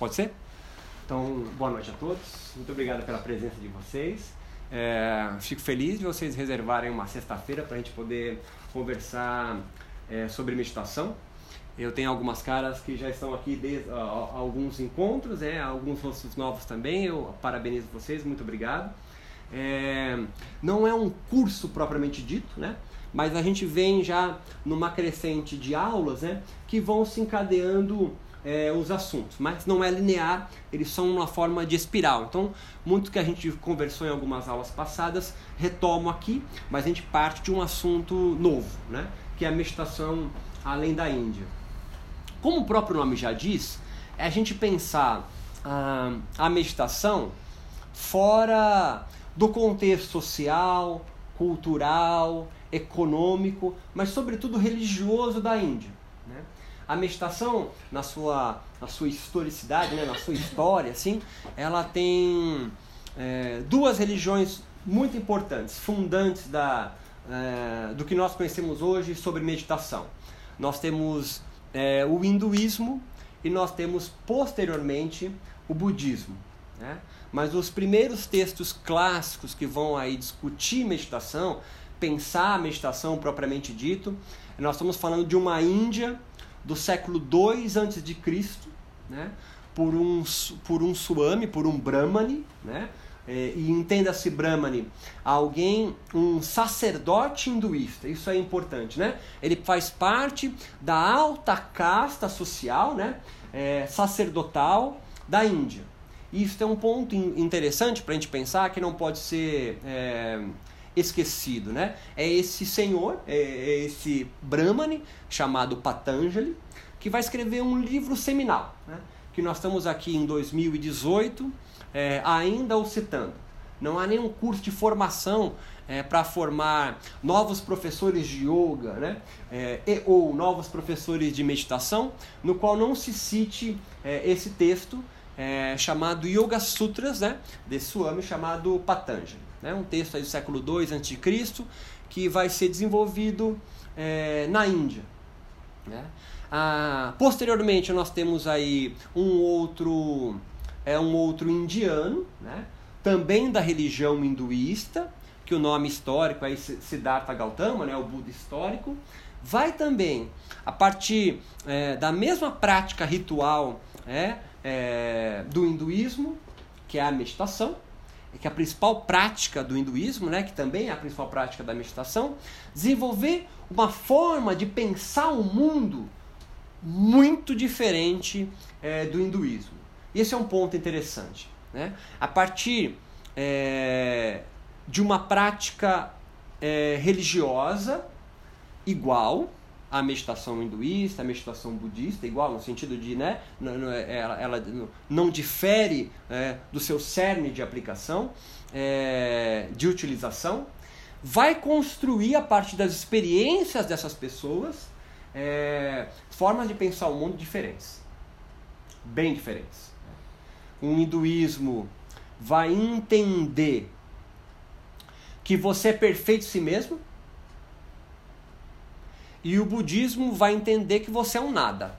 Pode ser? Então, boa noite a todos. Muito obrigado pela presença de vocês. É, fico feliz de vocês reservarem uma sexta-feira para a gente poder conversar é, sobre meditação. Eu tenho algumas caras que já estão aqui desde uh, alguns encontros, é, alguns rostos novos também. Eu parabenizo vocês, muito obrigado. É, não é um curso propriamente dito, né? mas a gente vem já numa crescente de aulas né? que vão se encadeando é, os assuntos, mas não é linear, eles são uma forma de espiral. Então, muito que a gente conversou em algumas aulas passadas, retomo aqui, mas a gente parte de um assunto novo, né? que é a meditação além da Índia. Como o próprio nome já diz, é a gente pensar ah, a meditação fora do contexto social, cultural, econômico, mas sobretudo religioso da Índia. A meditação, na sua, na sua historicidade, né, na sua história, assim, ela tem é, duas religiões muito importantes, fundantes da, é, do que nós conhecemos hoje sobre meditação. Nós temos é, o hinduísmo e nós temos posteriormente o budismo. Né? Mas os primeiros textos clássicos que vão aí discutir meditação, pensar a meditação propriamente dito, nós estamos falando de uma Índia do século II a.C., né? por, um, por um Swami, por um Brahmani, né? É, e entenda-se Brahmani, alguém, um sacerdote hinduísta, isso é importante, né? Ele faz parte da alta casta social, né? É, sacerdotal da Índia. Isso é um ponto interessante para a gente pensar que não pode ser é, esquecido, né? É esse senhor, é, é esse Brahmani, chamado Patanjali, que vai escrever um livro seminal, né? que nós estamos aqui em 2018 é, ainda o citando. Não há nenhum curso de formação é, para formar novos professores de yoga né? É, e, ou novos professores de meditação, no qual não se cite é, esse texto é, chamado Yoga Sutras, né, desse Swami chamado Patanjali. Né, um texto aí do século II a.C., que vai ser desenvolvido é, na Índia. Né? Ah, posteriormente nós temos aí um outro é um outro indiano, né? também da religião hinduísta, que o nome histórico é Siddhartha Gautama, né? o Buda histórico, vai também a partir é, da mesma prática ritual é, é, do hinduísmo, que é a meditação, que é a principal prática do hinduísmo, né, que também é a principal prática da meditação, desenvolver uma forma de pensar o mundo muito diferente é, do hinduísmo. E esse é um ponto interessante. Né? A partir é, de uma prática é, religiosa igual, a meditação hinduísta, a meditação budista, igual no sentido de, né, ela, ela não difere é, do seu cerne de aplicação, é, de utilização, vai construir a partir das experiências dessas pessoas é, formas de pensar o mundo diferentes, bem diferentes. Um hinduísmo vai entender que você é perfeito em si mesmo e o budismo vai entender que você é um nada.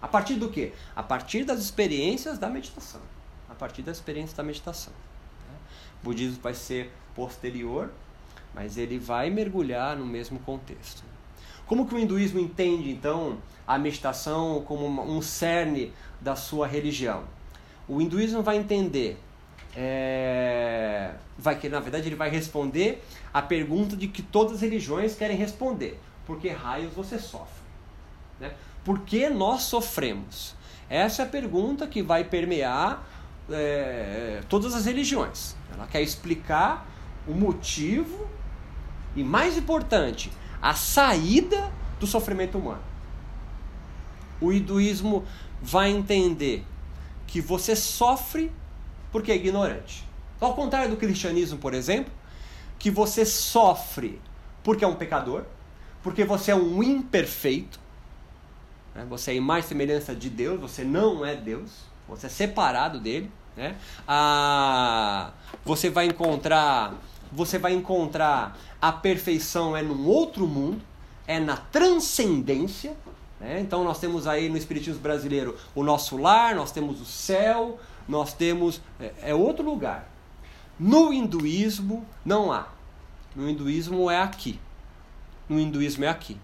A partir do quê? A partir das experiências da meditação. A partir das experiências da meditação. Né? O budismo vai ser posterior, mas ele vai mergulhar no mesmo contexto. Como que o hinduísmo entende, então, a meditação como um cerne da sua religião? O hinduísmo vai entender é, vai que na verdade ele vai responder a pergunta de que todas as religiões querem responder: por que raios você sofre? Né? Por que nós sofremos? Essa é a pergunta que vai permear é, todas as religiões. Ela quer explicar o motivo e, mais importante, a saída do sofrimento humano. O hinduísmo vai entender que você sofre porque é ignorante. Ao contrário do cristianismo, por exemplo, que você sofre porque é um pecador, porque você é um imperfeito, né? você é mais semelhança de Deus, você não é Deus, você é separado dele. Né? Ah, você vai encontrar, você vai encontrar a perfeição é num outro mundo, é na transcendência, Né? Então nós temos aí no Espiritismo brasileiro o nosso lar, nós temos o céu, nós temos. É, é outro lugar. No hinduísmo não há. No hinduísmo é aqui. No hinduísmo é aqui.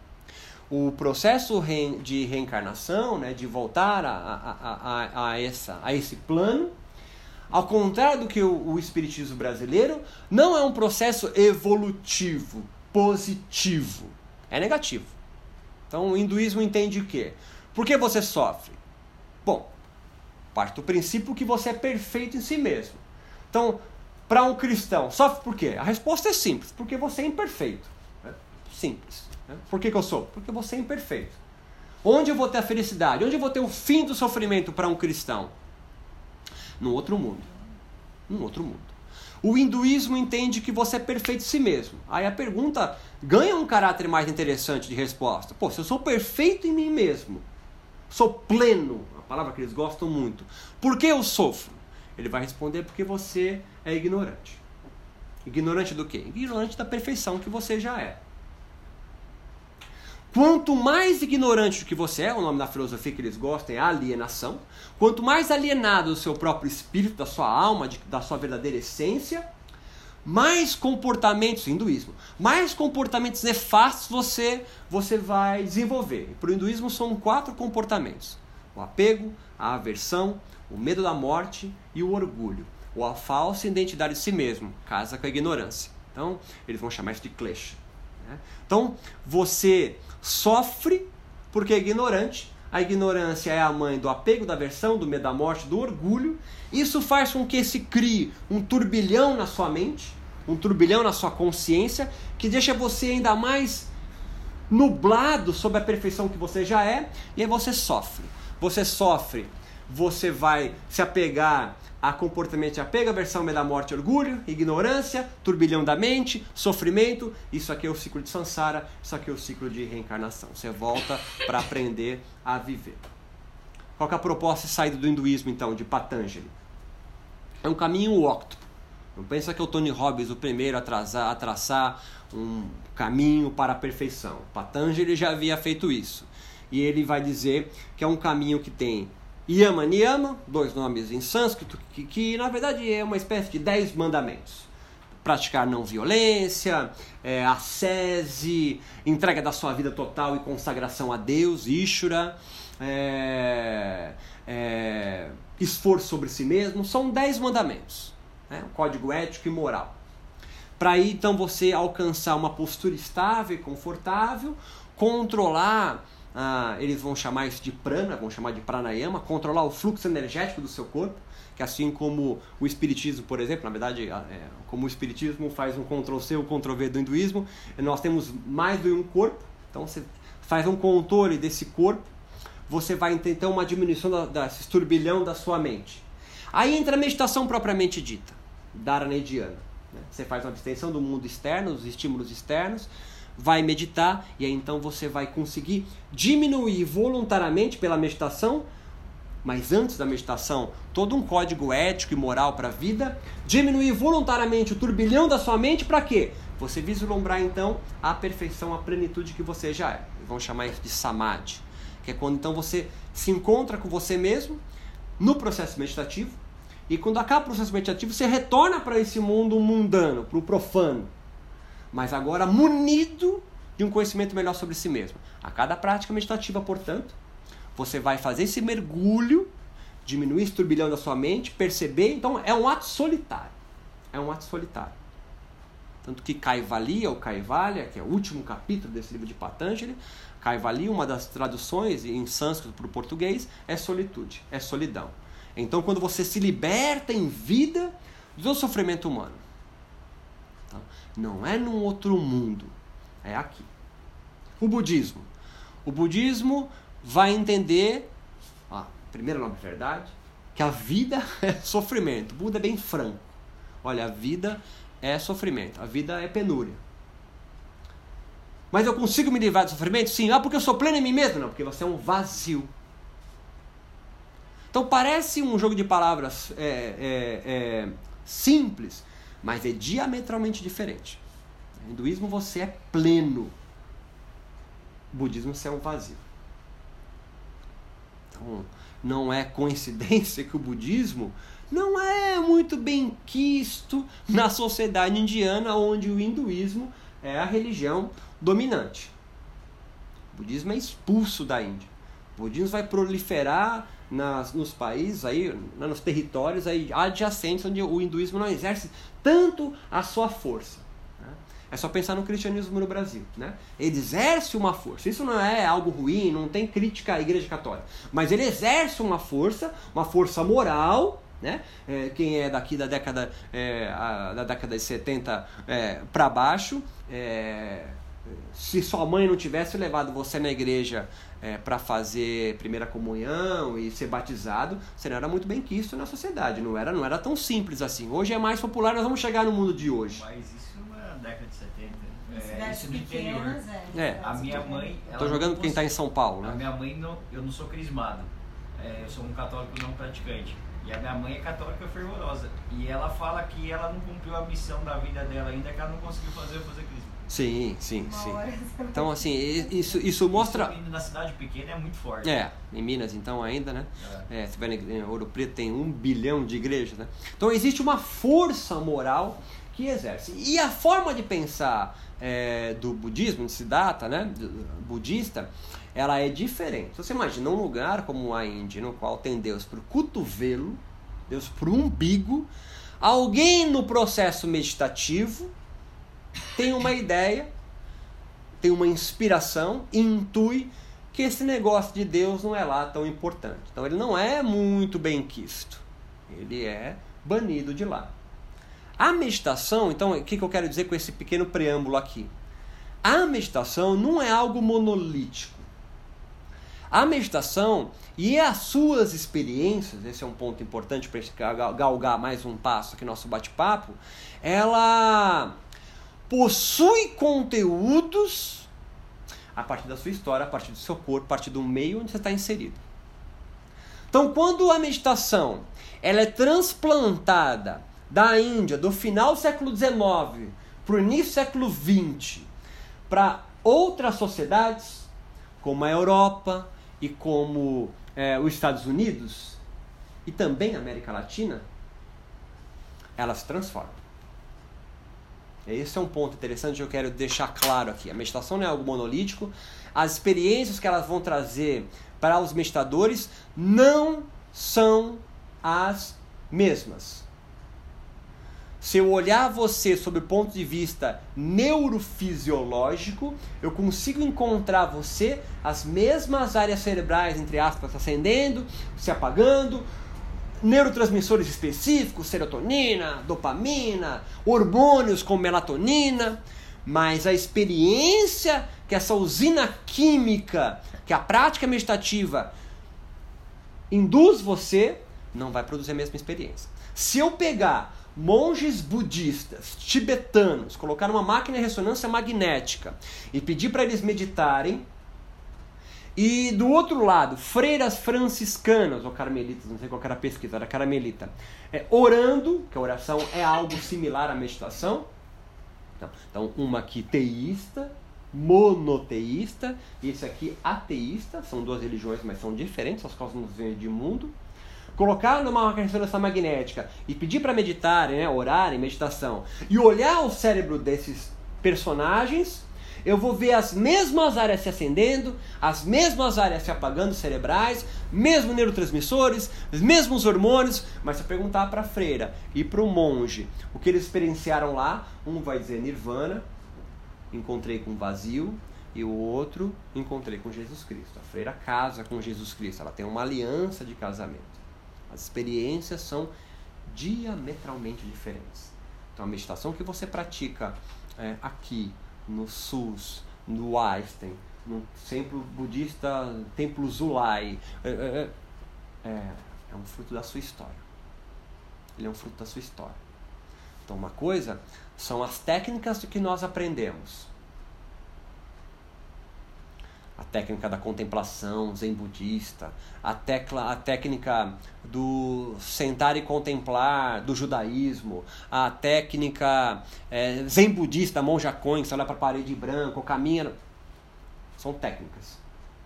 O processo de reencarnação, né, de voltar a, a, a, a, essa, a esse plano, ao contrário do que o, o Espiritismo brasileiro, não é um processo evolutivo, positivo. É negativo. Então o hinduísmo entende o quê? Por que você sofre? Parte do princípio que você é perfeito em si mesmo. Então, para um cristão, sofre por quê? A resposta é simples, porque você é imperfeito. É simples. Né? Por que, que eu sou? Porque você é imperfeito. Onde eu vou ter a felicidade? Onde eu vou ter o fim do sofrimento para um cristão? Num outro mundo. Num outro mundo. O hinduísmo entende que você é perfeito em si mesmo. Aí a pergunta ganha um caráter mais interessante de resposta. Pô, se eu sou perfeito em mim mesmo, sou pleno, palavra que eles gostam muito, por que eu sofro? Ele vai responder porque você é ignorante. Ignorante do quê? Ignorante da perfeição que você já é. Quanto mais ignorante do que você é, o nome da filosofia que eles gostam é alienação. Quanto mais alienado do seu próprio espírito, da sua alma, de, da sua verdadeira essência, mais comportamentos, hinduísmo, mais comportamentos nefastos você, você vai desenvolver. Para o hinduísmo são quatro comportamentos: o apego, a aversão, o medo da morte e o orgulho. Ou a falsa identidade de si mesmo, casa com a ignorância. Então, eles vão chamar isso de klesha. Né? Então, você sofre porque é ignorante. A ignorância é a mãe do apego, da aversão, do medo da morte, do orgulho. Isso faz com que se crie um turbilhão na sua mente, um turbilhão na sua consciência, que deixa você ainda mais nublado sobre a perfeição que você já é, e aí você sofre. Você sofre, você vai se apegar a comportamento de apego, aversão, medo da morte, orgulho, ignorância, turbilhão da mente, sofrimento. Isso aqui é o ciclo de Sansara, isso aqui é o ciclo de reencarnação. Você volta para aprender a viver. Qual é a proposta e saída do hinduísmo, então, de Patanjali? É um caminho óctuplo. Não pensa que é o Tony Robbins o primeiro a, a traçar um caminho para a perfeição. Patanjali já havia feito isso. E ele vai dizer que é um caminho que tem Yama Niyama, dois nomes em sânscrito, que, que na verdade é uma espécie de dez mandamentos. Praticar não violência, é, ascese, entrega da sua vida total e consagração a Deus, Ishura, é, é, esforço sobre si mesmo, são dez mandamentos. Né? Código ético e moral. Para aí então você alcançar uma postura estável e confortável, controlar ah, eles vão chamar isso de prana, vão chamar de pranayama, controlar o fluxo energético do seu corpo, que assim como o espiritismo, por exemplo, na verdade, ah, é, como o espiritismo faz um Ctrl-C ou Ctrl-V do hinduísmo, nós temos mais que um corpo, então você faz um controle desse corpo, você vai ter então uma diminuição desse turbilhão da sua mente. Aí entra a meditação propriamente dita, Dharanediana. Né? Você faz uma abstenção do mundo externo, dos estímulos externos, vai meditar e aí então você vai conseguir diminuir voluntariamente pela meditação, mas antes da meditação, todo um código ético e moral para a vida, diminuir voluntariamente o turbilhão da sua mente para quê? Você vislumbrar então a perfeição, a plenitude que você já é. Vamos chamar isso de samadhi, que é quando então você se encontra com você mesmo no processo meditativo. E quando acaba o processo meditativo, você retorna para esse mundo mundano, para o profano mas agora munido de um conhecimento melhor sobre si mesmo. A cada prática meditativa, portanto, você vai fazer esse mergulho, diminuir esse turbilhão da sua mente, perceber. Então, é um ato solitário. É um ato solitário. Tanto que Kaivalya, ou Kaivalya, que é o último capítulo desse livro de Patanjali, Kaivalya, uma das traduções em sânscrito para o português, é solitude, é solidão. Então, quando você se liberta em vida do sofrimento humano, não é num outro mundo, é aqui. O budismo. O budismo vai entender, a primeira nome verdade, que a vida é sofrimento. O Buda é bem franco. Olha, a vida é sofrimento, a vida é penúria. Mas eu consigo me livrar do sofrimento? Sim. Ah, porque eu sou pleno em mim mesmo? Não, porque você é um vazio. Então parece um jogo de palavras é, é, é, simples, mas é diametralmente diferente. No hinduísmo você é pleno. No budismo você é um vazio. Então, não é coincidência que o budismo não é muito bem quisto na sociedade indiana, onde o hinduísmo é a religião dominante. O budismo é expulso da Índia. O budismo vai proliferar nas, nos países aí, né, nos territórios aí adjacentes onde o hinduísmo não exerce tanto a sua força. Né? É só pensar no cristianismo no Brasil. Né? Ele exerce uma força. Isso não é algo ruim, não tem crítica à Igreja Católica. Mas ele exerce uma força, uma força moral. Né? É, quem é daqui da década, é, a, da década de 70 é, para baixo, é, se sua mãe não tivesse levado você na igreja é, para fazer primeira comunhão e ser batizado, você não era muito bem quisto na sociedade, não era, não era tão simples assim. Hoje é mais popular, nós vamos chegar no mundo de hoje. Mas isso na década de 70. É, isso no interior. É, é, a minha mãe. Estou jogando quem está em São Paulo, né? A minha mãe, não, eu não sou crismado. É, eu sou um católico não praticante. E a minha mãe é católica fervorosa. E ela fala que ela não cumpriu a missão da vida dela ainda, que ela não conseguiu fazer fazer crisma. Sim, sim, sim. Então, assim, isso, isso mostra. Isso na cidade pequena é muito forte. É, em Minas, então, ainda, né? É. É, se vai em Ouro Preto, tem um bilhão de igrejas, né? Então, existe uma força moral que exerce. E a forma de pensar é, do budismo, de Siddhartha, né? Budista, ela é diferente. Então, você imagina um lugar como a Índia, no qual tem Deus para o cotovelo, Deus para o umbigo, alguém no processo meditativo tem uma ideia, tem uma inspiração, intui que esse negócio de Deus não é lá tão importante. Então ele não é muito bem quisto. Ele é banido de lá. A meditação, então, o que, eu quero dizer com esse pequeno preâmbulo aqui? A meditação não é algo monolítico. A meditação e as suas experiências, esse é um ponto importante para galgar mais um passo aqui no nosso bate-papo, ela possui conteúdos a partir da sua história, a partir do seu corpo, a partir do meio onde você está inserido. Então, quando a meditação ela é transplantada da Índia, do final do século XIX para o início do século XX, para outras sociedades, como a Europa e como é, os Estados Unidos, e também a América Latina, elas se transformam. Esse é um ponto interessante que eu quero deixar claro aqui. A meditação não é algo monolítico. As experiências que elas vão trazer para os meditadores não são as mesmas. Se eu olhar você sob o ponto de vista neurofisiológico, eu consigo encontrar você as mesmas áreas cerebrais, entre aspas, acendendo, se apagando, neurotransmissores específicos, serotonina, dopamina, hormônios como melatonina, mas a experiência que essa usina química, que a prática meditativa induz você, não vai produzir a mesma experiência. Se eu pegar monges budistas, tibetanos, colocar uma máquina de ressonância magnética e pedir para eles meditarem, e do outro lado, freiras franciscanas, ou carmelitas, não sei qual era a pesquisa, era carmelita, é, orando, que a oração é algo similar à meditação. Então, então, uma aqui teísta, monoteísta, e esse aqui ateísta, são duas religiões, mas são diferentes, as causas de mundo. Colocar numa ressonância magnética e pedir para meditar, né, orar em meditação, e olhar o cérebro desses personagens eu vou ver as mesmas áreas se acendendo, as mesmas áreas se apagando cerebrais, mesmos neurotransmissores, os mesmos hormônios, mas se eu perguntar para a freira e para o monge o que eles experienciaram lá, um vai dizer nirvana, encontrei com vazio, e o outro encontrei com Jesus Cristo. A freira casa com Jesus Cristo, ela tem uma aliança de casamento. As experiências são diametralmente diferentes. Então a meditação que você pratica é, aqui no SUS, no Einstein, no templo budista, templo Zulai. É, é, é, é um fruto da sua história. Ele é um fruto da sua história. Então, uma coisa são as técnicas que nós aprendemos a técnica da contemplação zen budista, a, tecla, a técnica do sentar e contemplar do judaísmo, a técnica é, zen budista, monja coin, que olha para a parede branca, caminha. São técnicas.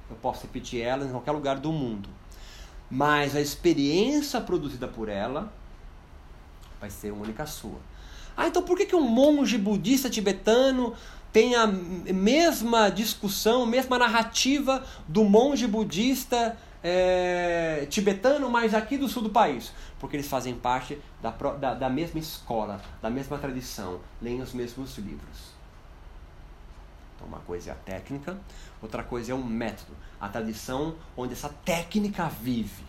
Eu posso repetir elas em qualquer lugar do mundo. mas a experiência produzida por ela vai ser única sua. Ah, então por que, que um monge budista tibetano tem a mesma discussão, mesma narrativa do monge budista é, tibetano, mas aqui do sul do país? Porque eles fazem parte da, da, da mesma escola, da mesma tradição, leem os mesmos livros. Então, uma coisa é a técnica, outra coisa é o método, a tradição onde essa técnica vive.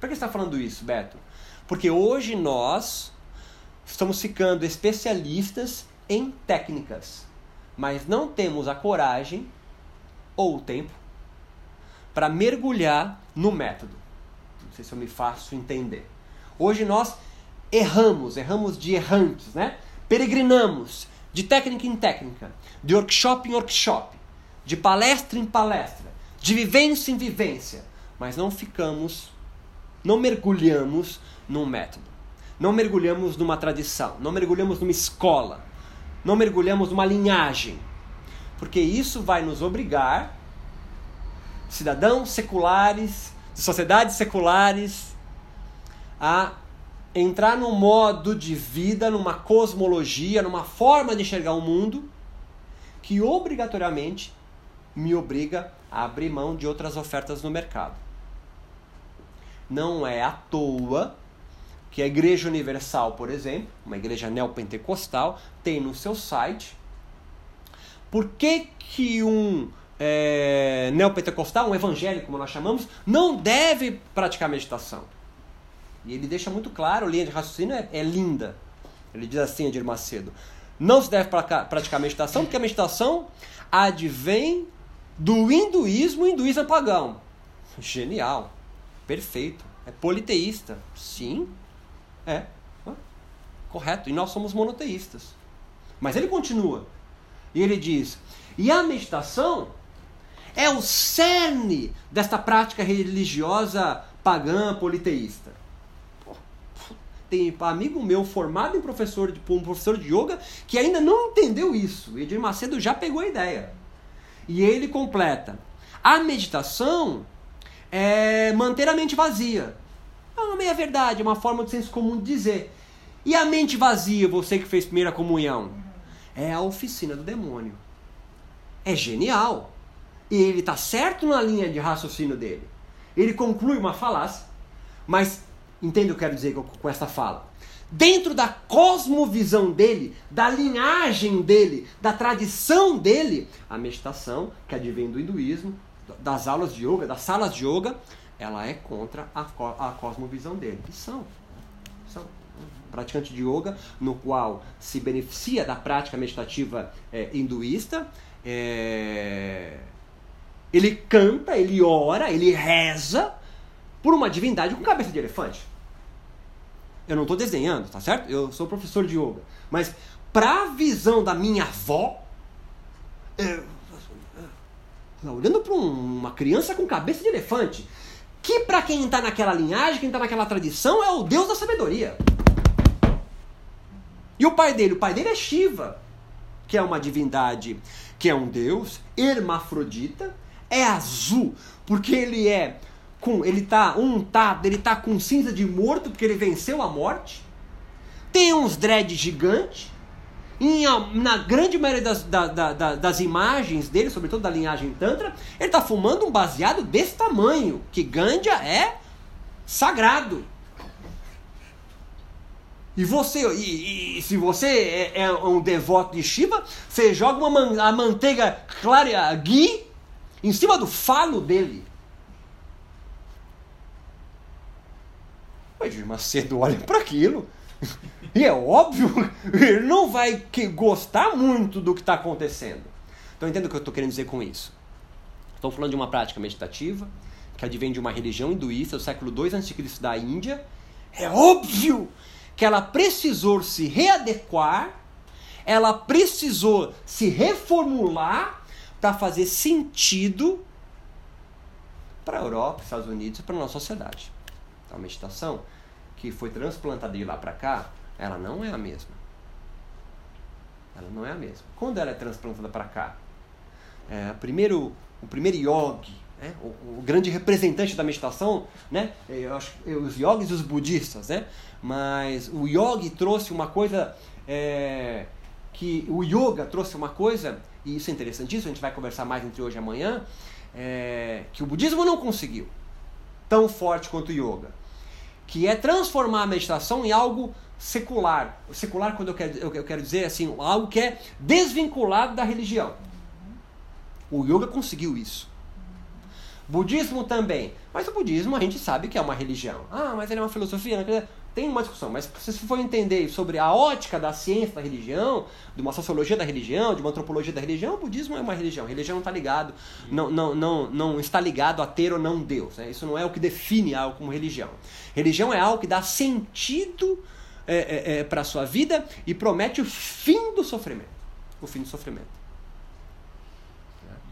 Por que você está falando isso, Beto? Porque hoje nós estamos ficando especialistas em técnicas, mas não temos a coragem ou o tempo para mergulhar no método. Não sei se eu me faço entender. Hoje nós erramos, erramos de errantes, né? Peregrinamos de técnica em técnica, de workshop em workshop, de palestra em palestra, de vivência em vivência, mas não ficamos, não mergulhamos num método. Não mergulhamos numa tradição, não mergulhamos numa escola, não mergulhamos numa linhagem. Porque isso vai nos obrigar, cidadãos seculares, de sociedades seculares, a entrar num modo de vida, numa cosmologia, numa forma de enxergar o mundo que obrigatoriamente me obriga a abrir mão de outras ofertas no mercado. Não é à toa que a Igreja Universal, por exemplo, uma igreja neopentecostal, tem no seu site. Por que, que um é, neopentecostal, um evangélico, como nós chamamos, não deve praticar meditação? E ele deixa muito claro, a linha de raciocínio é, é linda. Ele diz assim, Edir Macedo: não se deve praticar meditação, porque a meditação advém do hinduísmo, o hinduísmo é pagão. Genial, perfeito. É politeísta, sim, é. Correto. E nós somos monoteístas. Mas ele continua. E ele diz: e a meditação é o cerne desta prática religiosa pagã politeísta. Tem amigo meu formado em professor de, um professor de yoga que ainda não entendeu isso. Edir Macedo já pegou a ideia. E ele completa: a meditação é manter a mente vazia. É uma meia verdade, uma forma de senso comum de dizer. E a mente vazia, você que fez primeira comunhão? É a oficina do demônio. É genial. E ele está certo na linha de raciocínio dele. Ele conclui uma falácia, mas entende o que eu quero dizer com essa fala? Dentro da cosmovisão dele, da linhagem dele, da tradição dele, a meditação, que advém do hinduísmo, das aulas de yoga, das salas de yoga, ela é contra a, a cosmovisão dele. E são. São. Praticante de yoga, no qual se beneficia da prática meditativa é, hinduísta. É... Ele canta, ele ora, ele reza por uma divindade com cabeça de elefante. Eu não estou desenhando, tá certo? Eu sou professor de yoga. Mas, para a visão da minha avó, é, olhando para um, uma criança com cabeça de elefante, que para quem está naquela linhagem, quem está naquela tradição, é o Deus da sabedoria. E o pai dele? O pai dele é Shiva, que é uma divindade, que é um deus hermafrodita, é azul, porque ele é com, ele tá untado, ele tá com cinza de morto, porque ele venceu a morte. Tem uns dreads gigantes, em, na grande maioria das, da, da, das imagens dele, sobretudo da linhagem Tantra, ele está fumando um baseado desse tamanho, que Gandha é sagrado. E você, e, e, se você é, é, um devoto de Shiva, você joga uma man, a manteiga clara, ghee, em cima do falo dele. Mas Macedo olha para aquilo. E é óbvio, ele não vai gostar muito do que está acontecendo. Então entenda o que eu estou querendo dizer com isso. Estou falando de uma prática meditativa que advém de uma religião hinduísta do século II a.C. da Índia. É óbvio que ela precisou se readequar, ela precisou se reformular para fazer sentido para a Europa, Estados Unidos e para a nossa sociedade. Então, a meditação que foi transplantada de lá para cá, ela não é a mesma. Ela não é a mesma. Quando ela é transplantada para cá, é, primeiro, o primeiro yogi né? o, o, grande representante da meditação, né? Eu acho, os yogis e os budistas, né? Mas o yogi trouxe uma coisa é, que o yoga trouxe uma coisa e isso é interessantíssimo. A gente vai conversar mais entre hoje e amanhã, é, que o budismo não conseguiu tão forte quanto o yoga, que é transformar a meditação em algo secular. Secular, quando eu quero, eu quero dizer assim, algo que é desvinculado da religião. O yoga conseguiu isso. Budismo também. Mas o budismo a gente sabe que é uma religião. Ah, mas ele é uma filosofia. Tem uma discussão, mas se você for entender sobre a ótica da ciência da religião, de uma sociologia da religião, de uma antropologia da religião, o budismo é uma religião. A religião não está ligado, não, não, não, não está ligado a ter ou não Deus. Né? Isso não é o que define algo como religião. Religião é algo que dá sentido é, é, é, para a sua vida e promete o fim do sofrimento. O fim do sofrimento.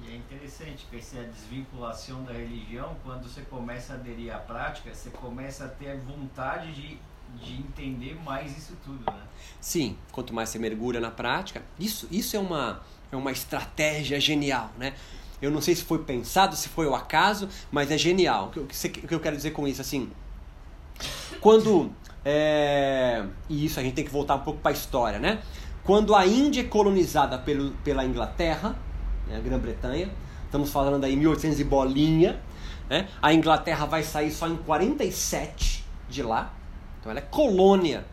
E é interessante que essa desvinculação da religião, quando você começa a aderir à prática, você começa a ter vontade de de entender mais isso tudo, né? Sim, quanto mais você mergulha na prática, isso, isso é, uma, é uma estratégia genial, né? Eu não sei se foi pensado, se foi o acaso, mas é genial. O que, o que eu quero dizer com isso, assim, quando é, e isso a gente tem que voltar um pouco para a história, né? Quando a Índia é colonizada pelo, pela Inglaterra, né, a Grã-Bretanha, estamos falando aí 1800 e bolinha, né? A Inglaterra vai sair só em 47 de lá, então ela é colônia.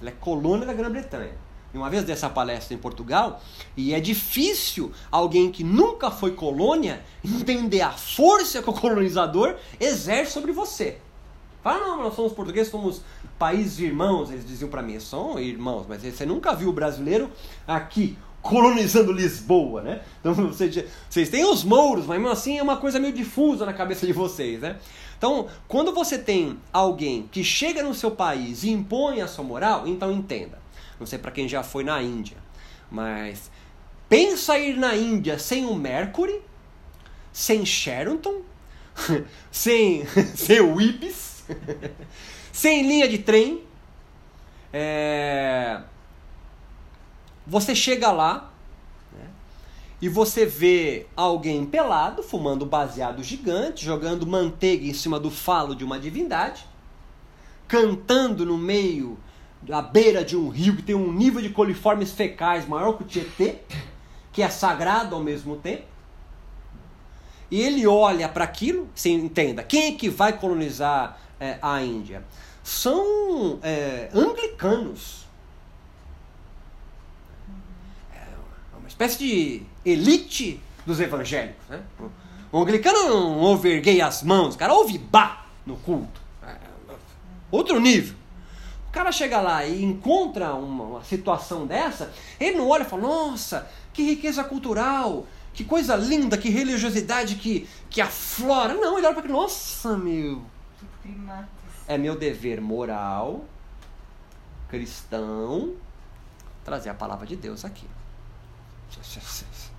Ela é colônia da Grã-Bretanha. E uma vez dessa palestra em Portugal, e é difícil alguém que nunca foi colônia entender a força que o colonizador exerce sobre você. Fala, não, nós somos portugueses, somos países irmãos, eles diziam para mim, são irmãos, mas você nunca viu o brasileiro aqui colonizando Lisboa, né? Então vocês, vocês têm os mouros, mas mesmo assim é uma coisa meio difusa na cabeça de vocês, né? Então, quando você tem alguém que chega no seu país e impõe a sua moral, então entenda. Não sei para quem já foi na Índia, mas pensa ir na Índia sem o Mercury, sem Sheraton, sem, sem o Ibis, sem linha de trem. É... Você chega lá, e você vê alguém pelado, fumando baseado gigante, jogando manteiga em cima do falo de uma divindade, cantando no meio da beira de um rio que tem um nível de coliformes fecais maior que o Tietê, que é sagrado ao mesmo tempo. E ele olha para aquilo, você entenda, quem é que vai colonizar é, a Índia? São é, anglicanos espécie de elite dos evangélicos. Né? O anglicano não ouve erguei as mãos, o cara ouve bah no culto. É, outro nível. O cara chega lá e encontra uma, uma situação dessa, ele não olha e fala, nossa, que riqueza cultural, que coisa linda, que religiosidade que, que aflora. Não, ele olha para aquilo, nossa, meu. É meu dever moral, cristão, trazer a palavra de Deus aqui.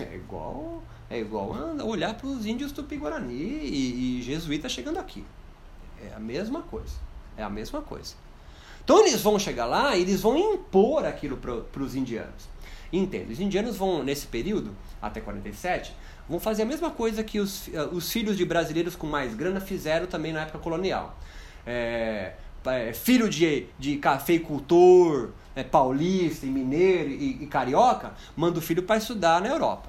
É igual, é igual olhar para os índios tupi-guarani e, e jesuítas chegando aqui. É a mesma coisa. É a mesma coisa. Então eles vão chegar lá e eles vão impor aquilo para os indianos. Entendo. Os indianos vão, nesse período, até 47, vão fazer a mesma coisa que os, eh, os filhos de brasileiros com mais grana fizeram também na época colonial. É, é, filho de, de cafeicultor, é, paulista, e mineiro e, e carioca, manda o filho para estudar na Europa.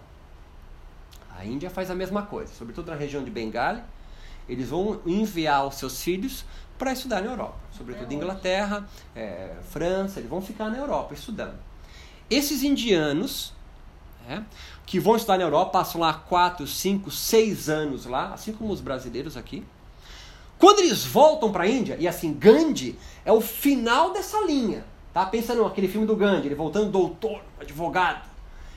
A Índia faz a mesma coisa, sobretudo na região de Bengali, eles vão enviar os seus filhos para estudar na Europa, sobretudo é Inglaterra, é, França, eles vão ficar na Europa estudando. Esses indianos é, que vão estudar na Europa passam lá 4, 5, 6 anos lá, assim como os brasileiros aqui. Quando eles voltam para a Índia, e assim, Gandhi é o final dessa linha. Tá? Pensa naquele filme do Gandhi, ele voltando doutor, advogado.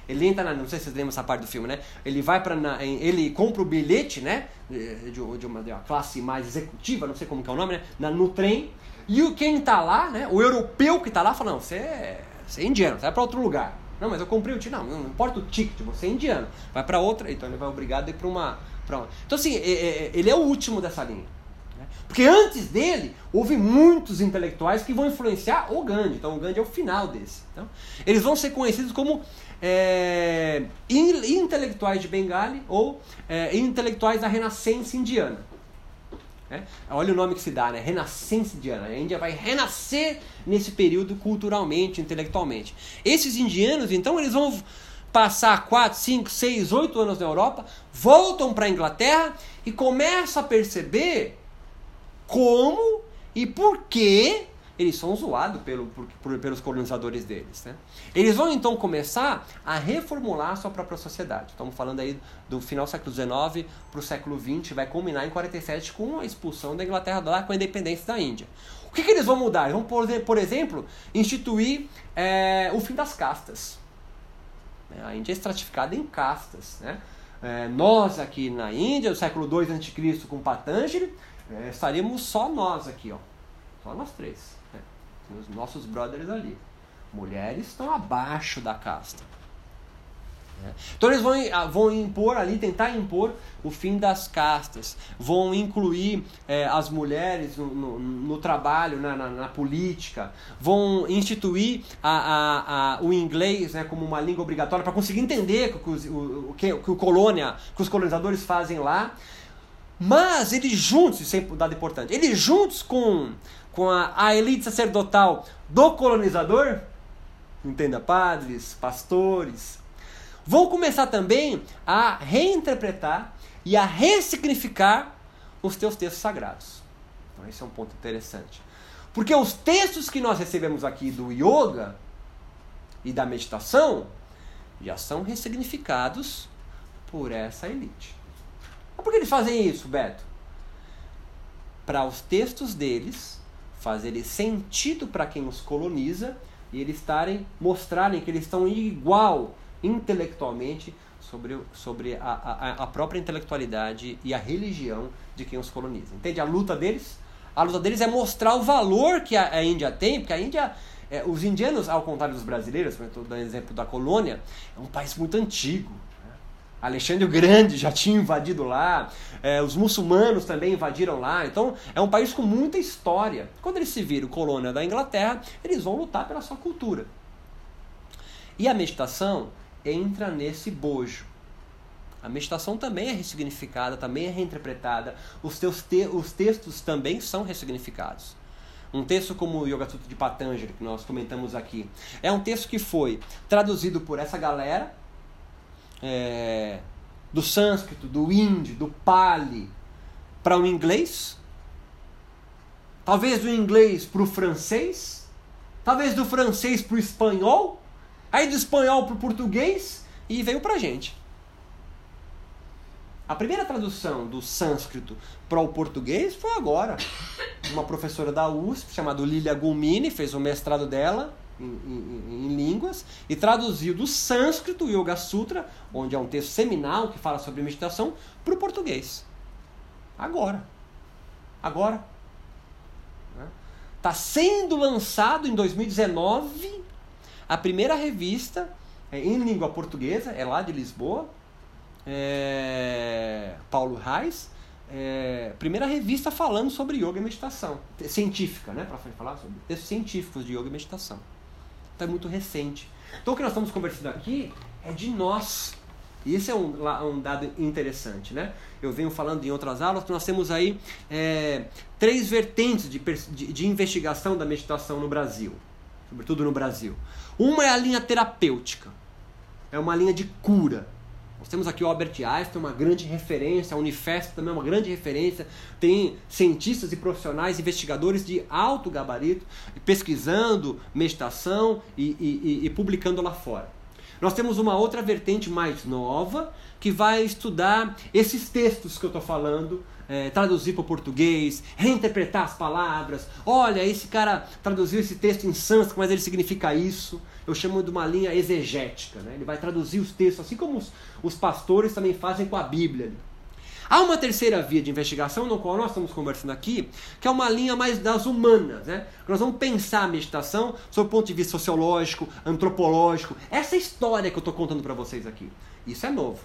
Ele entra na, não sei se vocês lembram essa parte do filme, né? Ele vai para ele compra o bilhete, né? De, de, uma, de, uma, classe mais executiva, não sei como é o nome, né? Na, no trem. E o quem tá lá, né? O europeu que tá lá fala: "Não, você é, você é indiano, vai para outro lugar". Não, mas eu comprei o ticket. Não, não importa o ticket, você é indiano. Vai para outra, então ele vai obrigado a ir para uma, uma. Então assim, é, é, ele é o último dessa linha. Né? Porque antes dele, houve muitos intelectuais que vão influenciar o Gandhi. Então, o Gandhi é o final desse. Então, eles vão ser conhecidos como é, intelectuais de Bengali ou é, intelectuais da renascença indiana. É? Olha o nome que se dá, né? Renascença indiana. A Índia vai renascer nesse período culturalmente, intelectualmente. Esses indianos, então, eles vão passar 4, 5, 6, 8 anos na Europa, voltam para a Inglaterra e começam a perceber como e por que eles são zoados pelo, por, por, pelos colonizadores deles. Né? Eles vão então começar a reformular a sua própria sociedade. Estamos falando aí do final do século XIX para o século XX, vai culminar em 47 com a expulsão da Inglaterra lá com a independência da Índia. O que, que eles vão mudar? Eles vão, por, exemplo, instituir é, o fim das castas. A Índia é estratificada em castas. Né? É, nós aqui na Índia, no século II a.C., com Patanjali, é, estaríamos só nós aqui, ó. Só nós três os nossos brothers ali. Mulheres estão abaixo da casta. Né? Então eles vão, ah, vão impor ali, tentar impor o fim das castas, vão incluir é, as mulheres no, no, no trabalho, na, na, na, política, vão instituir a, a, a, o inglês né, como uma língua obrigatória para conseguir entender o, o, o, que, o que o colônia, que os colonizadores fazem lá. Mas eles juntos, isso é um dado importante, eles juntos com com a, a elite sacerdotal do colonizador, entenda, padres, pastores, vão começar também a reinterpretar e a ressignificar os teus textos sagrados. Então, esse é um ponto interessante. Porque os textos que nós recebemos aqui do yoga e da meditação já são ressignificados por essa elite. Mas por que eles fazem isso, Beto? Para os textos deles fazerem sentido para quem os coloniza e eles estarem mostrarem que eles estão igual intelectualmente sobre, sobre a, a, a própria intelectualidade e a religião de quem os coloniza. Entende? A luta deles, a luta deles é mostrar o valor que a, a Índia tem, porque a Índia é, os indianos, ao contrário dos brasileiros, estou dando exemplo da colônia, é um país muito antigo. Alexandre o Grande já tinha invadido lá, é, os muçulmanos também invadiram lá, então é um país com muita história. Quando eles se viram colônia da Inglaterra, eles vão lutar pela sua cultura. E a meditação entra nesse bojo. A meditação também é ressignificada, também é reinterpretada, os, teus te os textos também são ressignificados. Um texto como o Yoga Sutra de Patanjali, que nós comentamos aqui, é um texto que foi traduzido por essa galera é, do sânscrito, do hindi, do pali para o inglês, talvez do inglês para o francês, talvez do francês para o espanhol, aí do espanhol para o português? E veio para a gente. A primeira tradução do sânscrito para o português foi agora. Uma professora da USP, chamada Lilia Gulmini, fez o mestrado dela em, em, em, línguas e traduziu do sânscrito o Yoga Sutra, onde é um texto seminal que fala sobre meditação, para o português. Agora. Agora. Está sendo lançado em 2019 a primeira revista é, em língua portuguesa, é lá de Lisboa, é, Paulo Reis, é, primeira revista falando sobre yoga e meditação, científica, né, para falar sobre textos científicos de yoga e meditação. É muito recente. Então o que nós estamos conversando aqui é de nós. E esse é um, um dado interessante, né? Eu venho falando em outras aulas que nós temos aí é, três vertentes de, de, de investigação da meditação no Brasil, sobretudo no Brasil. Uma é a linha terapêutica, é uma linha de cura, nós temos aqui o Albert Einstein, uma grande referência, a Unifesp também é uma grande referência, tem cientistas e profissionais, investigadores de alto gabarito, pesquisando meditação e, e, e publicando lá fora. Nós temos uma outra vertente mais nova, que vai estudar esses textos que eu estou falando, é, traduzir para o português, reinterpretar as palavras. Olha, esse cara traduziu esse texto em sânscrito, mas ele significa isso. Eu chamo de uma linha exegética. Né? Ele vai traduzir os textos, assim como os, os pastores também fazem com a Bíblia. Há uma terceira via de investigação, no qual nós estamos conversando aqui, que é uma linha mais das humanas. Né? Nós vamos pensar a meditação sob o ponto de vista sociológico, antropológico. Essa história que eu estou contando para vocês aqui. Isso é novo.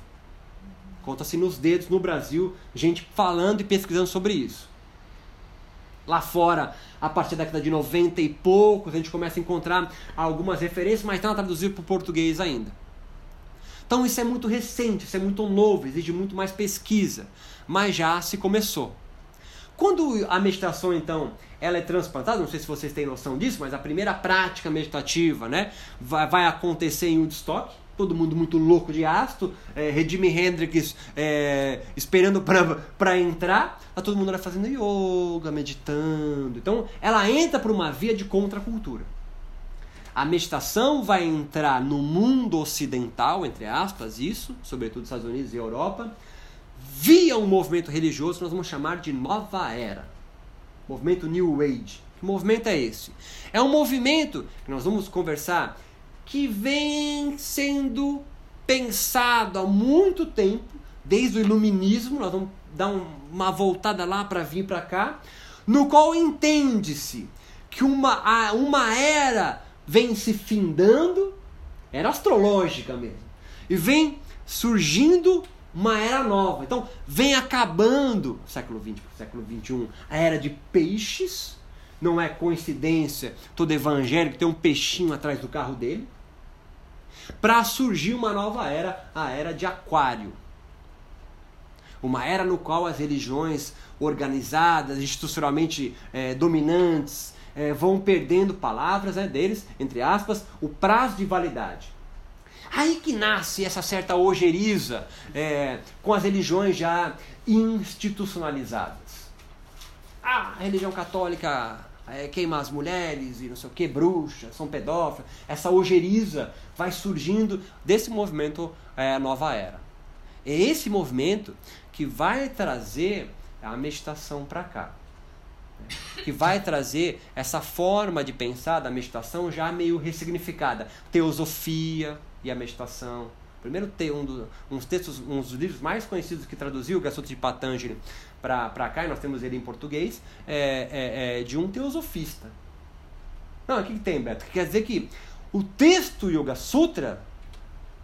Conta-se nos dedos no Brasil gente falando e pesquisando sobre isso. Lá fora, a partir da década de 90 e poucos, a gente começa a encontrar algumas referências, mas não traduzido para o português ainda. Então isso é muito recente, isso é muito novo, exige muito mais pesquisa, mas já se começou. Quando a meditação, então, ela é transplantada, não sei se vocês têm noção disso, mas a primeira prática meditativa né, vai, vai acontecer em Woodstock, todo mundo muito louco de ácido, é, Jimi Hendrix é, esperando para entrar, tá todo mundo lá fazendo yoga, meditando. Então, ela entra por uma via de contracultura. A meditação vai entrar no mundo ocidental, entre aspas, isso, sobretudo Estados Unidos e Europa, via um movimento religioso que nós vamos chamar de Nova Era. Movimento New Age. Que movimento é esse? É um movimento que nós vamos conversar que vem sendo pensado há muito tempo, desde o iluminismo, nós vamos dar um, uma voltada lá para vir para cá, no qual entende-se que uma, uma era vem se findando, era astrológica mesmo, e vem surgindo uma era nova. Então, vem acabando, século XX século XXI, a era de peixes, não é coincidência todo evangélico tem um peixinho atrás do carro dele, para surgir uma nova era, a era de Aquário. Uma era no qual as religiões organizadas, institucionalmente é, dominantes, é, vão perdendo palavras né, deles, entre aspas, o prazo de validade. Aí que nasce essa certa ojeriza é, com as religiões já institucionalizadas. Ah, a religião católica é, queima as mulheres e não sei o que, bruxas, são pedófilos. Essa ojeriza vai surgindo desse movimento é, Nova Era. É esse movimento que vai trazer a meditação para cá. Que vai trazer essa forma de pensar da meditação já meio ressignificada. Teosofia e a meditação. Primeiro ter um dos uns textos, uns dos livros mais conhecidos que traduziu o Gassuto de Patanjali para cá, e nós temos ele em português, é, é, é de um teosofista. Não, o que, que tem, Beto? Quer dizer que o texto Yoga Sutra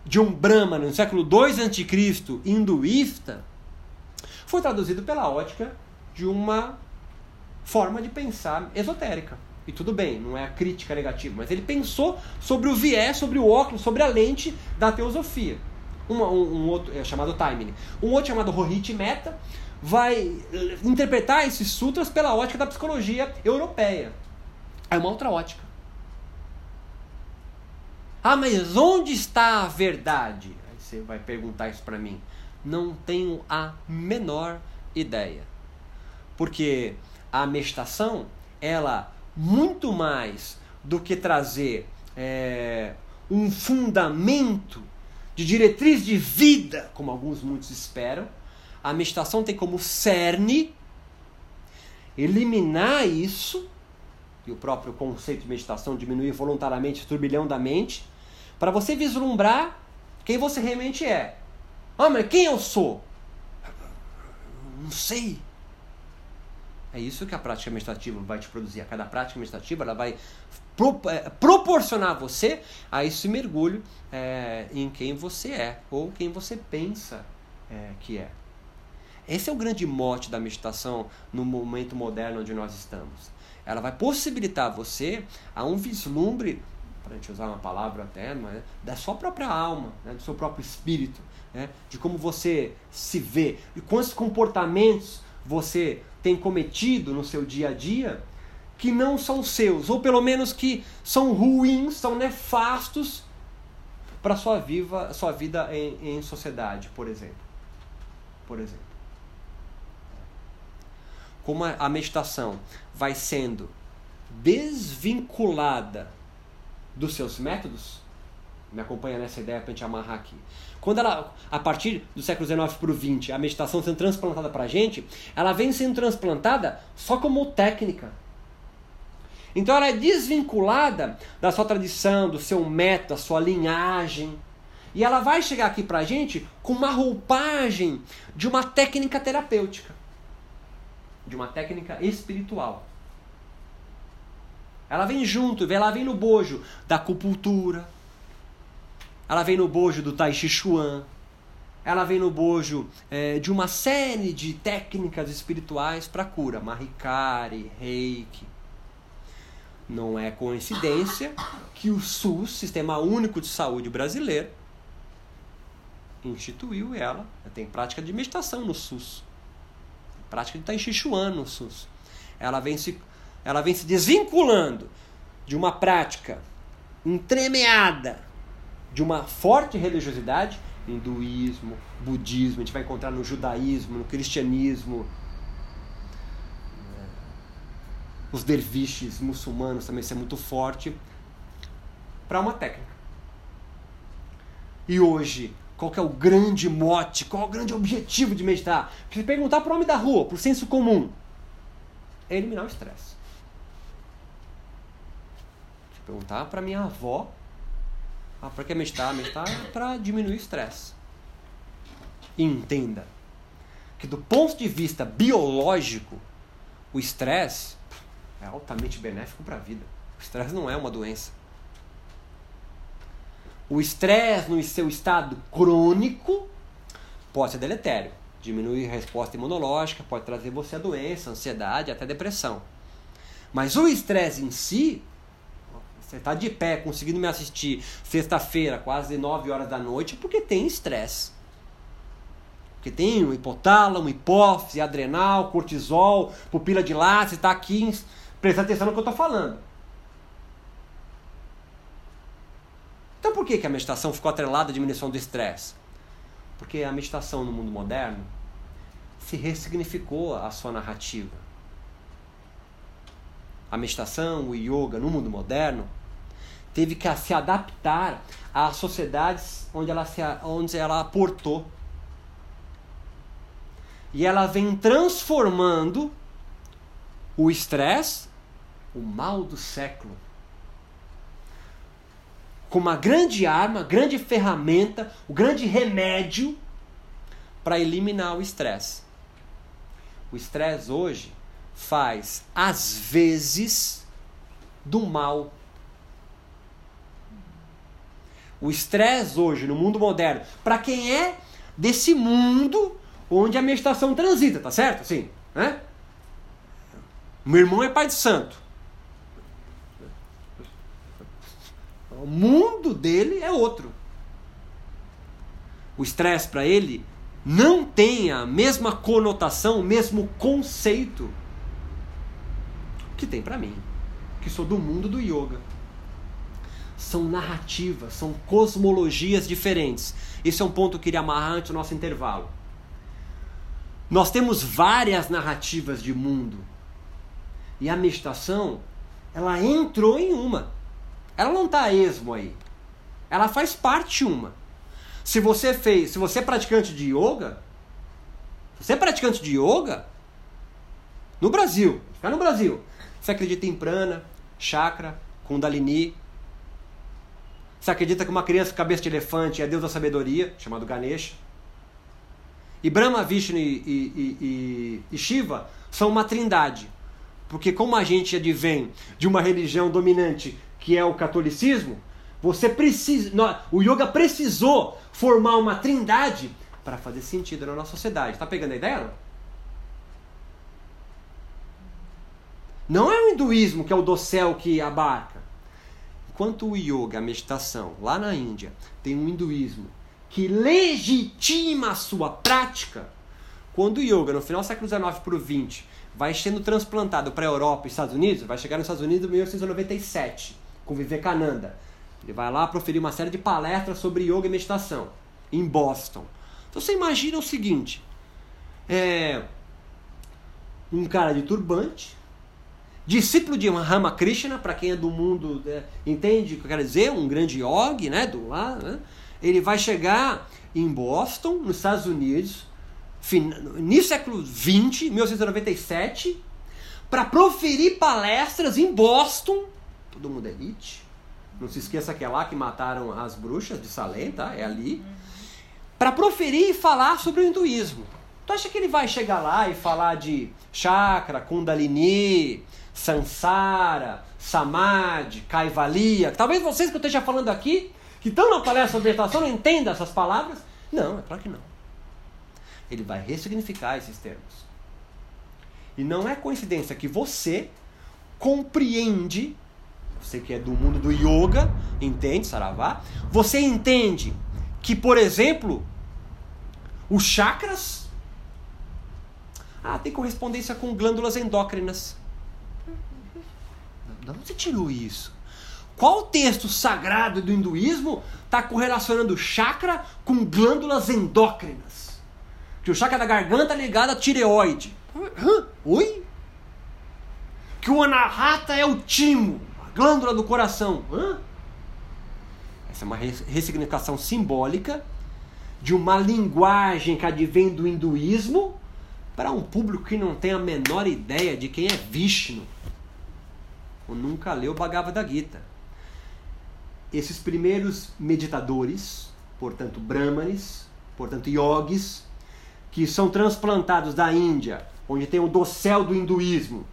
de um Brahmana no século II a.C., hinduísta, foi traduzido pela ótica de uma forma de pensar esotérica. E tudo bem, não é a crítica negativa, mas ele pensou sobre o viés, sobre o óculos, sobre a lente da teosofia. um, um, outro é chamado Timing. Um outro chamado Rohit Meta vai interpretar esses sutras pela ótica da psicologia europeia. É uma outra ótica. Ah, mas onde está a verdade? Aí você vai perguntar isso para mim. Não tenho a menor ideia. Porque a meditação, ela, muito mais do que trazer é, um fundamento de diretriz de vida, como alguns muitos esperam, a meditação tem como cerne eliminar isso, e o próprio conceito de meditação diminuir voluntariamente o turbilhão da mente, para você vislumbrar quem você realmente é. Ah, mas quem eu sou? Não sei. É isso que a prática meditativa vai te produzir. A cada prática meditativa ela vai pro, é, proporcionar a você a esse mergulho é, em quem você é ou quem você pensa é, que é. Esse é o grande mote da meditação no momento moderno onde nós estamos. Ela vai possibilitar você a um vislumbre, para a gente usar uma palavra até, mas, da sua própria alma, né, do seu próprio espírito, né, de como você se vê, e quantos comportamentos você tem cometido no seu dia a dia que não são seus, ou pelo menos que são ruins, são nefastos para a sua, viva, sua vida em, em sociedade, por exemplo. Por exemplo como a meditação vai sendo desvinculada dos seus métodos, me acompanha nessa ideia para a gente amarrar aqui. Quando ela, a partir do século XIX para o XX, a meditação sendo transplantada para a gente, ela vem sendo transplantada só como técnica. Então ela é desvinculada da sua tradição, do seu método, da sua linhagem. E ela vai chegar aqui para a gente com uma roupagem de uma técnica terapêutica de uma técnica espiritual. Ela vem junto, ela vem no bojo da acupuntura, ela vem no bojo do Tai Chi Chuan, ela vem no bojo é, de uma série de técnicas espirituais para cura, Mahikari, Reiki. Não é coincidência que o SUS, Sistema Único de Saúde Brasileiro, instituiu ela. Tem prática de meditação no SUS. Prática Chi Chuan no SUS. Ela vem se, ela vem se desvinculando de uma prática entremeada de uma forte religiosidade hinduísmo, budismo, a gente vai encontrar no judaísmo, no cristianismo. É, os derviches muçulmanos também isso é muito forte para uma técnica. E hoje, qual é o grande mote, qual é o grande objetivo de meditar? Se perguntar para o homem da rua, para o senso comum, é eliminar o estresse. Se perguntar para minha avó, ah, para que meditar? Meditar é para diminuir o estresse. Entenda que do ponto de vista biológico, o estresse é altamente benéfico para a vida. O estresse não é uma doença. O estresse no seu estado crônico pode ser deletério. Diminuir a resposta imunológica, pode trazer você a doença, ansiedade, até depressão. Mas o estresse em si você está de pé, conseguindo me assistir sexta-feira, quase 9 horas da noite, porque tem estresse. Porque tem um hipotálamo, hipófise, adrenal, cortisol, pupila de látice, está aqui prestando atenção no que eu estou falando. Então por que, que a meditação ficou atrelada à diminuição do estresse? Porque a meditação no mundo moderno se ressignificou a sua narrativa. A meditação, o yoga no mundo moderno teve que se adaptar às sociedades onde ela, se, onde ela aportou. E ela vem transformando o estresse, o mal do século, como uma grande arma, grande ferramenta, o grande remédio para eliminar o estresse. O estresse hoje faz, às vezes, do mal o estresse hoje no mundo moderno, para quem é desse mundo onde a meditação transita, tá certo? Sim, né? Meu irmão é pai de santo. O mundo dele é outro. O estresse para ele não tem a mesma conotação, o mesmo conceito que tem para mim, que sou do mundo do yoga são narrativas, são cosmologias diferentes. Esse é um ponto que eu queria amarrar antes do nosso intervalo. Nós temos várias narrativas de mundo. E a meditação, ela entrou em uma. Ela não está esmo aí. Ela faz parte uma. Se você fez, se você é praticante de yoga, se você é praticante de yoga, no Brasil, ficar no Brasil, você acredita em prana, chakra, kundalini, você acredita que uma criança com cabeça de elefante é Deus da sabedoria, chamado Ganesha? E Brahma, Vishnu e, e, e, e Shiva são uma trindade. Porque como a gente advém de uma religião dominante que é o catolicismo, você precisa, o yoga precisou formar uma trindade para fazer sentido na nossa sociedade. Está pegando a ideia? Não? não é o hinduísmo que é o dossel que abarca. Enquanto o yoga, a meditação, lá na Índia, tem um hinduísmo que legitima a sua prática, quando o yoga, no final do século XIX para o XX, vai sendo transplantado para a Europa e Estados Unidos, vai chegar nos Estados Unidos em 1997, com Vivekananda. Ele vai lá proferir uma série de palestras sobre yoga e meditação, em Boston. Então você imagina o seguinte: é, um cara de turbante, discípulo de Ramakrishna, para quem é do mundo, é, entende o que eu quero dizer, um grande yogi, né, do lá, né? ele vai chegar em Boston, nos Estados Unidos, no século 20, 1997, para proferir palestras em Boston, todo mundo é não se esqueça que é lá que mataram as bruxas de Salem, tá? É ali. Para proferir e falar sobre o hinduísmo. Tu acha que ele vai chegar lá e falar de chakra, kundalini, Sansara, Samadhi, Kaivalya. Talvez vocês que eu esteja falando aqui, que estão na palestra sobre meditação, não entendam essas palavras. Não, é claro que não. ele vai ressignificar esses termos. E não é coincidência que você compreende, você que é do mundo do yoga, entende, Saravá? Você entende que, por exemplo, os chakras ah, tem correspondência com glândulas endócrinas. De onde você tirou isso? Qual texto sagrado do hinduísmo está correlacionando chakra com glândulas endócrinas? Que o chakra da garganta é ligado à tireoide. Hã? Oi? Que o anahata é o timo, glândula do coração. Hã? Essa é uma ressignificação simbólica de uma linguagem que advém do hinduísmo para um público que não tem a menor ideia de quem é Vishnu ou nunca leu Bhagavad Gita. Esses primeiros meditadores, portanto brahmanes, portanto yogis, que são transplantados da Índia, onde tem o dossel do hinduísmo,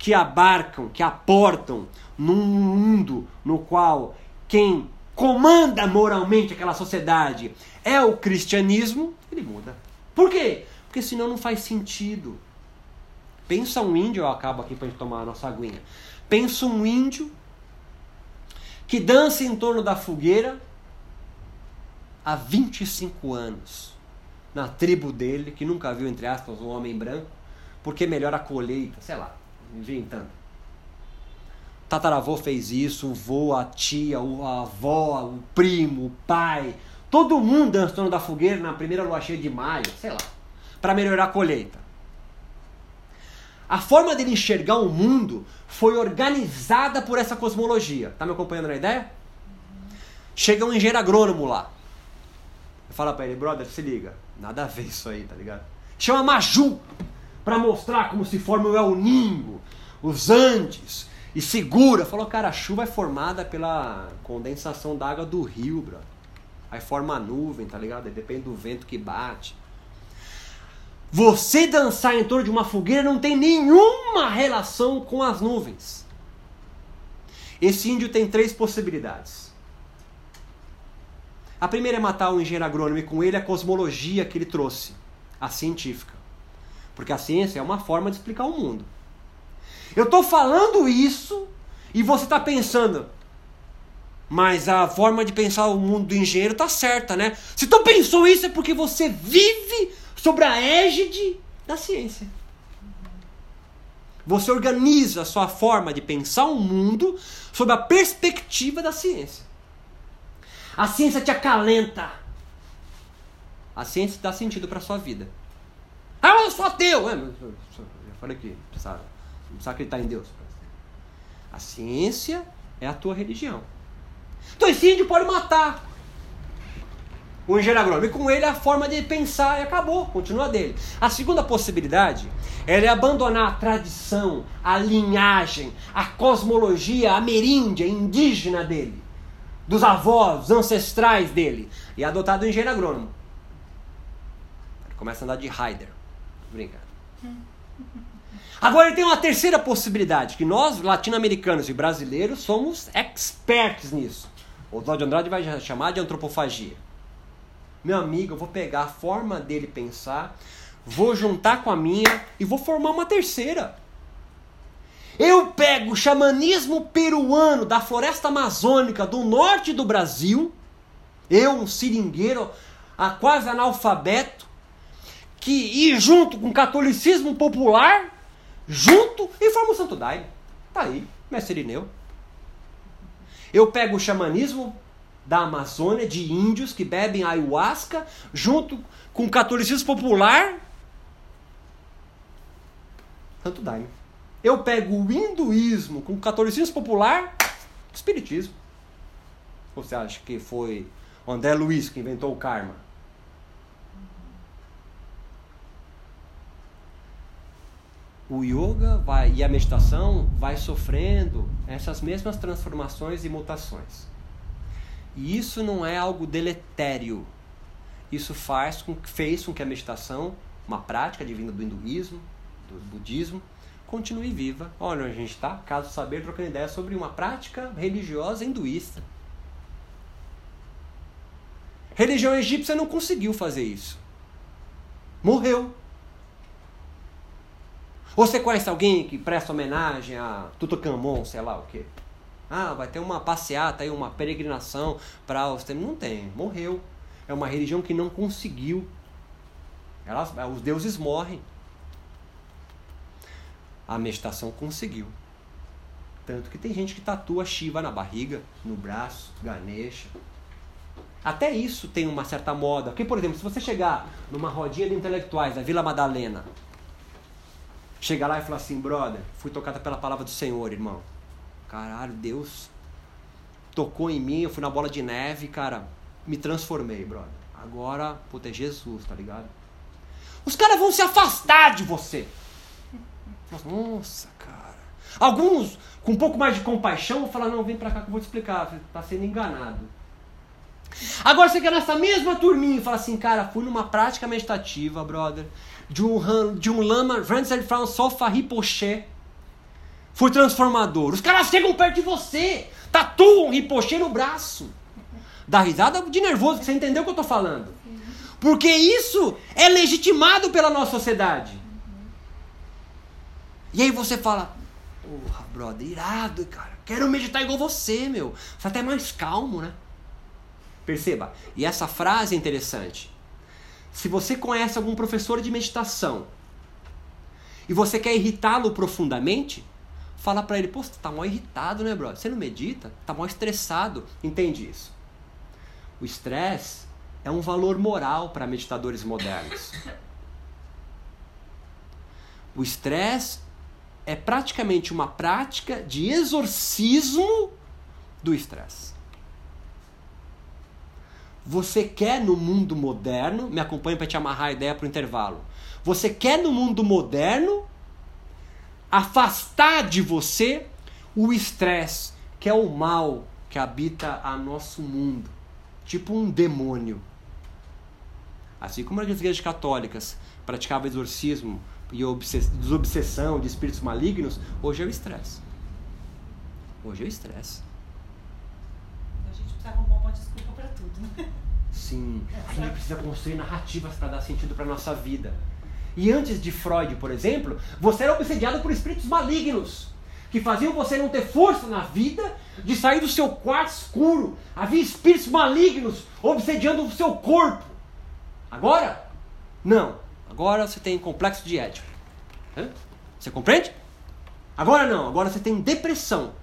que abarcam, que aportam num mundo no qual quem comanda moralmente aquela sociedade é o cristianismo, ele muda. Por quê? Porque senão não faz sentido. Pensa um índio, eu acabo aqui para gente tomar a nossa aguinha. Pensa um índio que dança em torno da fogueira há 25 anos. Na tribo dele, que nunca viu, entre aspas, um homem branco, porque melhora a colheita, sei lá, inventando. Tataravô fez isso, o vô, a tia, a avó, o primo, o pai, todo mundo dança em torno da fogueira na primeira lua cheia de maio, sei lá para melhorar a colheita. A forma dele enxergar o mundo foi organizada por essa cosmologia. Tá me acompanhando na ideia? Chega um engenheiro agrônomo lá. Fala para ele, brother, se liga. Nada a ver isso aí, tá ligado? Chama Maju para mostrar como se forma o El Ninho, os Andes, e segura. Falou, cara, a chuva é formada pela condensação da água do rio, bro. Aí forma a nuvem, tá ligado? depende do vento que bate. Você dançar em torno de uma fogueira não tem nenhuma relação com as nuvens. Esse índio tem três possibilidades. A primeira é matar o engenheiro agrônomo e com ele a cosmologia que ele trouxe, a científica. Porque a ciência é uma forma de explicar o mundo. Eu estou falando isso e você está pensando, mas a forma de pensar o mundo do engenheiro está certa, né? Se tu pensou isso é porque você vive sobre a égide da ciência. Você organiza a sua forma de pensar o mundo sob a perspectiva da ciência. A ciência te acalenta. A ciência dá sentido para sua vida. Ah, eu sou ateu! É, eu falei que precisa, precisa acreditar em Deus. A ciência é a tua religião. Então esse índio pode matar o engenheiro agrônomo. E com ele a forma de pensar e acabou, continua dele. A segunda possibilidade é abandonar a tradição, a linhagem, a cosmologia ameríndia, indígena dele, dos avós, dos ancestrais dele, e adotar do engenheiro agrônomo. Ele começa a andar de Raider. Brinca. Agora tem uma terceira possibilidade, que nós, latino-americanos e brasileiros, somos experts nisso. O Oswald Andrade vai chamar de antropofagia. Meu amigo, eu vou pegar a forma dele pensar, vou juntar com a minha e vou formar uma terceira. Eu pego o xamanismo peruano da floresta amazônica do norte do Brasil, eu, um seringueiro, a quase analfabeto, que ir junto com o catolicismo popular, junto e forma o Santo Daime. Tá aí, mestre Irineu. Eu pego o xamanismo da Amazônia de índios que bebem ayahuasca junto com o catolicismo popular. Tanto daime. Eu pego o hinduísmo com o catolicismo popular, espiritismo. Você acha que foi André Luiz que inventou o karma? O yoga vai, e a meditação vai sofrendo essas mesmas transformações e mutações. E isso não é algo deletério. Isso faz com, fez com que a meditação, uma prática divina do hinduísmo, do budismo, continue viva. Olha onde a gente está, caso saber, trocando ideia sobre uma prática religiosa hinduísta. Religião egípcia não conseguiu fazer isso. Morreu. Ou você conhece alguém que presta homenagem a Tutankhamon, sei lá o quê? Ah, vai ter uma passeata aí, uma peregrinação para os Não tem, morreu. É uma religião que não conseguiu. Elas, os deuses morrem. A meditação conseguiu. Tanto que tem gente que tatua Shiva na barriga, no braço, Ganesha. Até isso tem uma certa moda. Porque, por exemplo, se você chegar numa rodinha de intelectuais da Vila Madalena, chegar lá e falar assim, brother, fui tocada pela palavra do Senhor, irmão. Caralho, Deus tocou em mim, eu fui na bola de neve, cara, me transformei, brother. Agora, puta, é Jesus, tá ligado? Os caras vão se afastar de você. Nossa, cara. Alguns, com um pouco mais de compaixão, vão falar: não, vem pra cá que eu vou te explicar. Você tá sendo enganado. Agora você quer nessa mesma turminha e fala assim, cara, fui numa prática meditativa, brother, de um, de um lama, Ransom Sofa Ripochet foi transformador. Os caras chegam perto de você, tatuam ripochê no braço. Dá risada de nervoso, você entendeu o que eu estou falando. Porque isso é legitimado pela nossa sociedade. E aí você fala, porra, brother, irado, cara. Quero meditar igual você, meu. Você é até mais calmo, né? Perceba. E essa frase é interessante. Se você conhece algum professor de meditação e você quer irritá-lo profundamente, fala para ele, pô, você tá mal irritado, né, brother? Você não medita? Tá mal estressado. Entende isso? O estresse é um valor moral para meditadores modernos. O estresse é praticamente uma prática de exorcismo do estresse. Você quer no mundo moderno, me acompanhe para te amarrar a ideia para o intervalo. Você quer no mundo moderno afastar de você o estresse, que é o mal que habita a nosso mundo, tipo um demônio. Assim como as igrejas católicas praticavam exorcismo e desobsessão de espíritos malignos, hoje é o estresse. Hoje é o estresse. A gente precisa arrumar uma desculpa para tudo. Né? Sim, a gente precisa construir narrativas para dar sentido para nossa vida. E antes de Freud, por exemplo, você era obsediado por espíritos malignos que faziam você não ter força na vida de sair do seu quarto escuro. Havia espíritos malignos obsediando o seu corpo. Agora, não. Agora você tem complexo de Édipo. Você compreende? Agora não. Agora você tem depressão.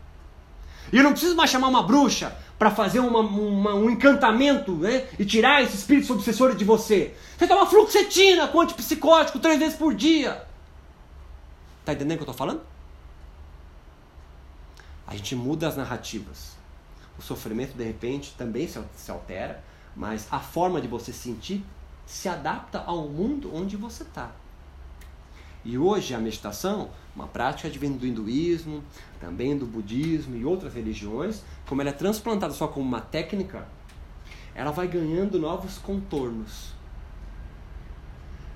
E eu não preciso mais chamar uma bruxa para fazer uma, uma, um encantamento né, e tirar esses espíritos obsessores de você. Você toma fluoxetina com antipsicótico três vezes por dia. Tá entendendo o que eu estou falando? A gente muda as narrativas. O sofrimento, de repente, também se altera, mas a forma de você sentir se adapta ao mundo onde você está. E hoje a meditação, uma prática de do hinduísmo, também do budismo e outras religiões, como ela é transplantada só como uma técnica, ela vai ganhando novos contornos,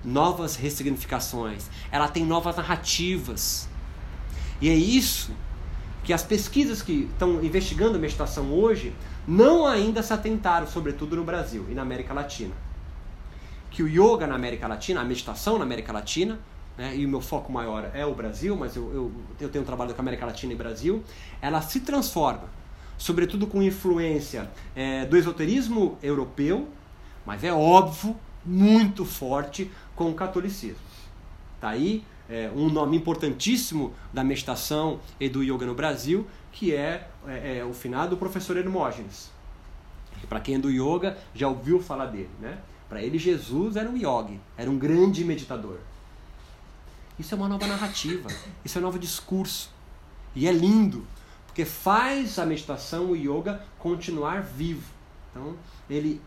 novas ressignificações, ela tem novas narrativas. E é isso que as pesquisas que estão investigando a meditação hoje não ainda se atentaram, sobretudo no Brasil e na América Latina. Que o yoga na América Latina, a meditação na América Latina, né, e o meu foco maior é o Brasil, mas eu, eu, eu tenho um trabalho com a América Latina e Brasil, ela se transforma, sobretudo com influência é, do esoterismo europeu, mas é óbvio, muito forte com o catolicismo. Tá aí é, um nome importantíssimo da meditação e do yoga no Brasil, que é, é, é o finado professor Hermógenes. Para quem é do yoga já ouviu falar dele, né? Para ele Jesus era um yogi, era um grande meditador. Isso é uma nova narrativa, isso é um novo discurso. E é lindo, porque faz a meditação, o yoga, continuar vivo. Então, ele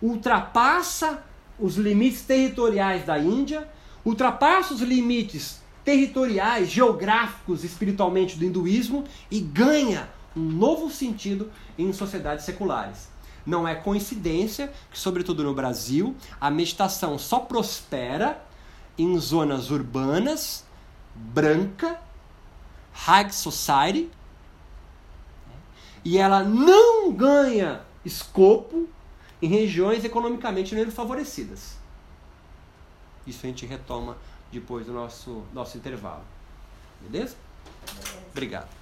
ultrapassa os limites territoriais da Índia, ultrapassa os limites territoriais, geográficos, espiritualmente do hinduísmo e ganha um novo sentido em sociedades seculares. Não é coincidência que, sobretudo no Brasil, a meditação só prospera em zonas urbanas, branca, high society, e ela não ganha escopo em regiões economicamente menos favorecidas. Isso a gente retoma depois do nosso, nosso intervalo. Beleza? Beleza. Obrigado.